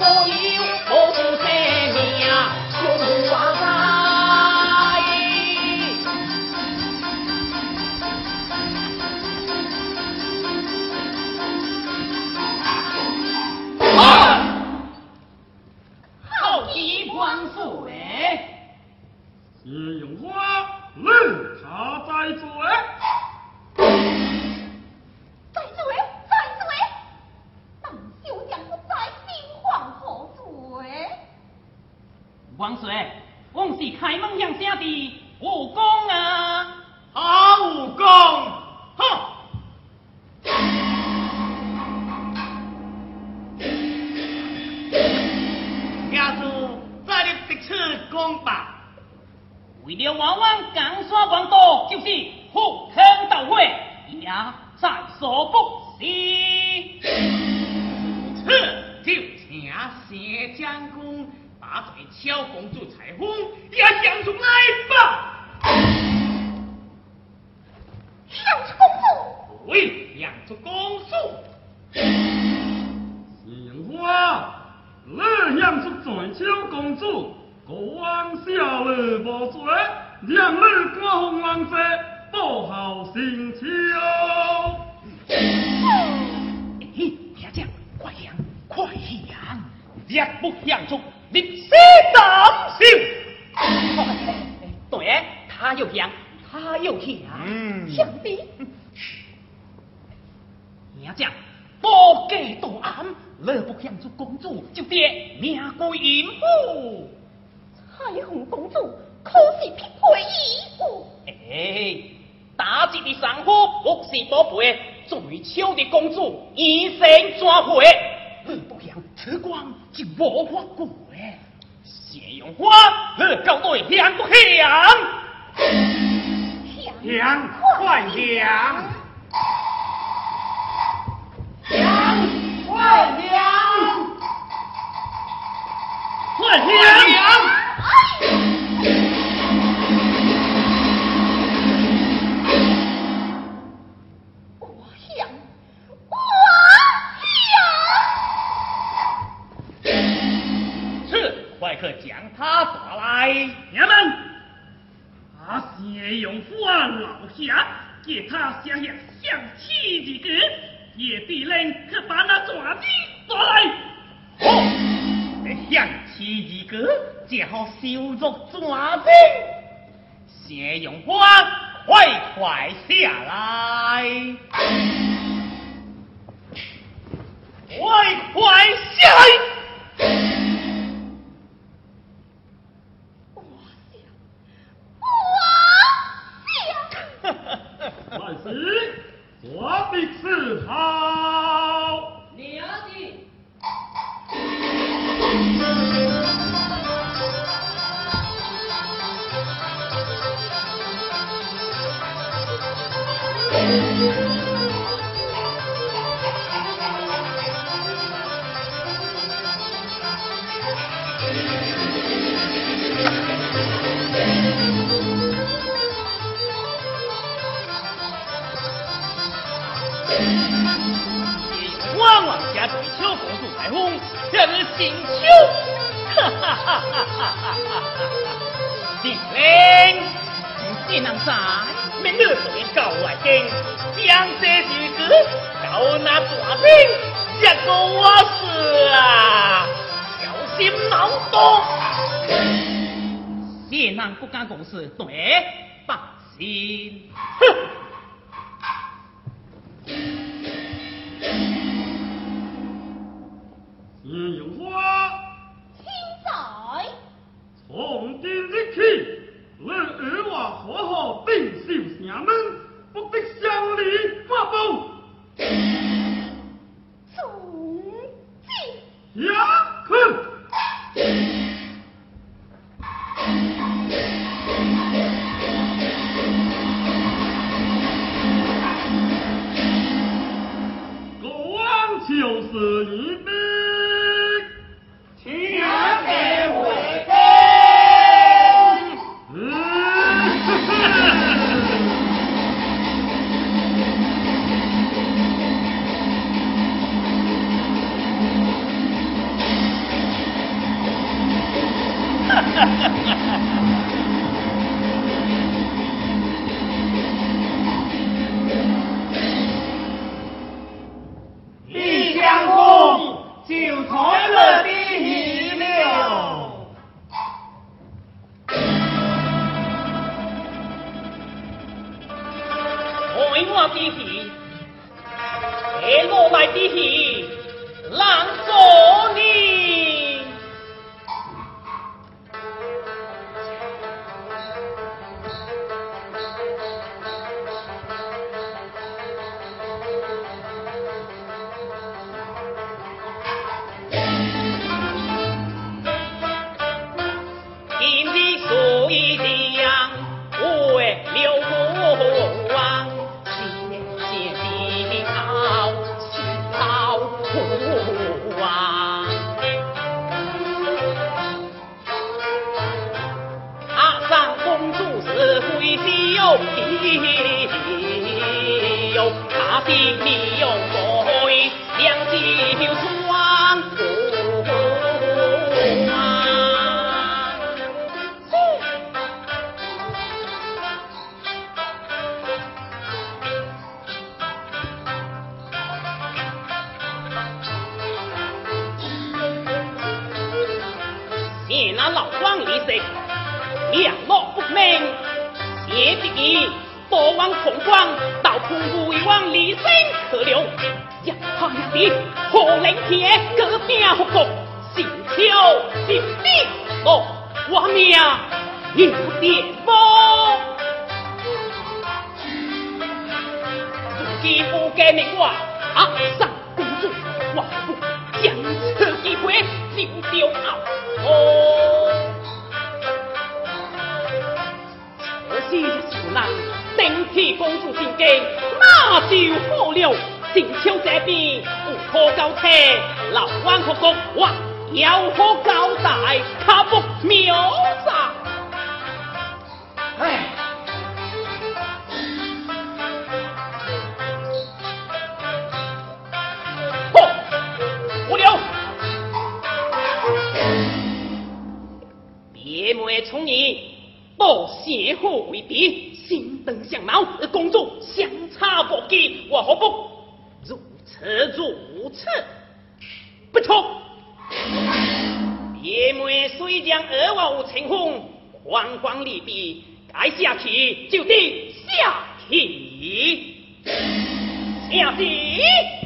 holy 王水，我是开门杨家的武功啊！好武功，哼！家主，再立一次功吧。为了我王江山王道，就是赴汤蹈火，也在所不惜。此就请谢将军。把这小公主彩凤也想出来吧，养出公主？对，养出公主。是花来养出春秋公主，我望下你无罪，让你光风浪射，多好春秋。嘿，兄长，快养，快养，绝不养出。你誓当心。对，他又强，他又强，兄弟、名将讲，多给多安，乐不享做公主，就爹命归阴府。彩虹公主可是匹配衣服。哎，打吉的伤口不是宝贝，最秋的公主一生怎会？乐不享此光就无法过。哎，谢永光，你狗对杨不杨？杨，快杨！杨，快杨！快杨！聂用福老下，给他写下相亲的歌，夜必人可把那抓的抓来。哦，相亲的歌，只好修作抓的。聂用福，快快下来！快快下来！我的自豪。你 的人心胸。哈哈哈哈哈哈！你能？明日就给外景，将这日搞那大兵，结果我死啊！小心脑洞。你能不干公事，对，放心。哼。是一命，请娘给回宫。嗯，哈哈哈哈哈哈。我的一六我文哟，他的女友可两双啊！那老庄李生，落不明，佛王重光，道普为王李生可留。呀，他娘的，何灵杰隔壁复国，心跳心地哦，我命你不点佛。如今不给命我阿，上公主，我不将此机会丢掉！哦。心出来，登公主进京，那就好了。金秋这边无可交替，老王和国王有何交代？他不秒杀。哎，不，无聊。别莫冲你。报邪贺为敌，心灯相貌，公主相差不几，我何不如此如此？不错，爷们虽将二王成婚，皇光利弊，该下棋就得下棋，下棋。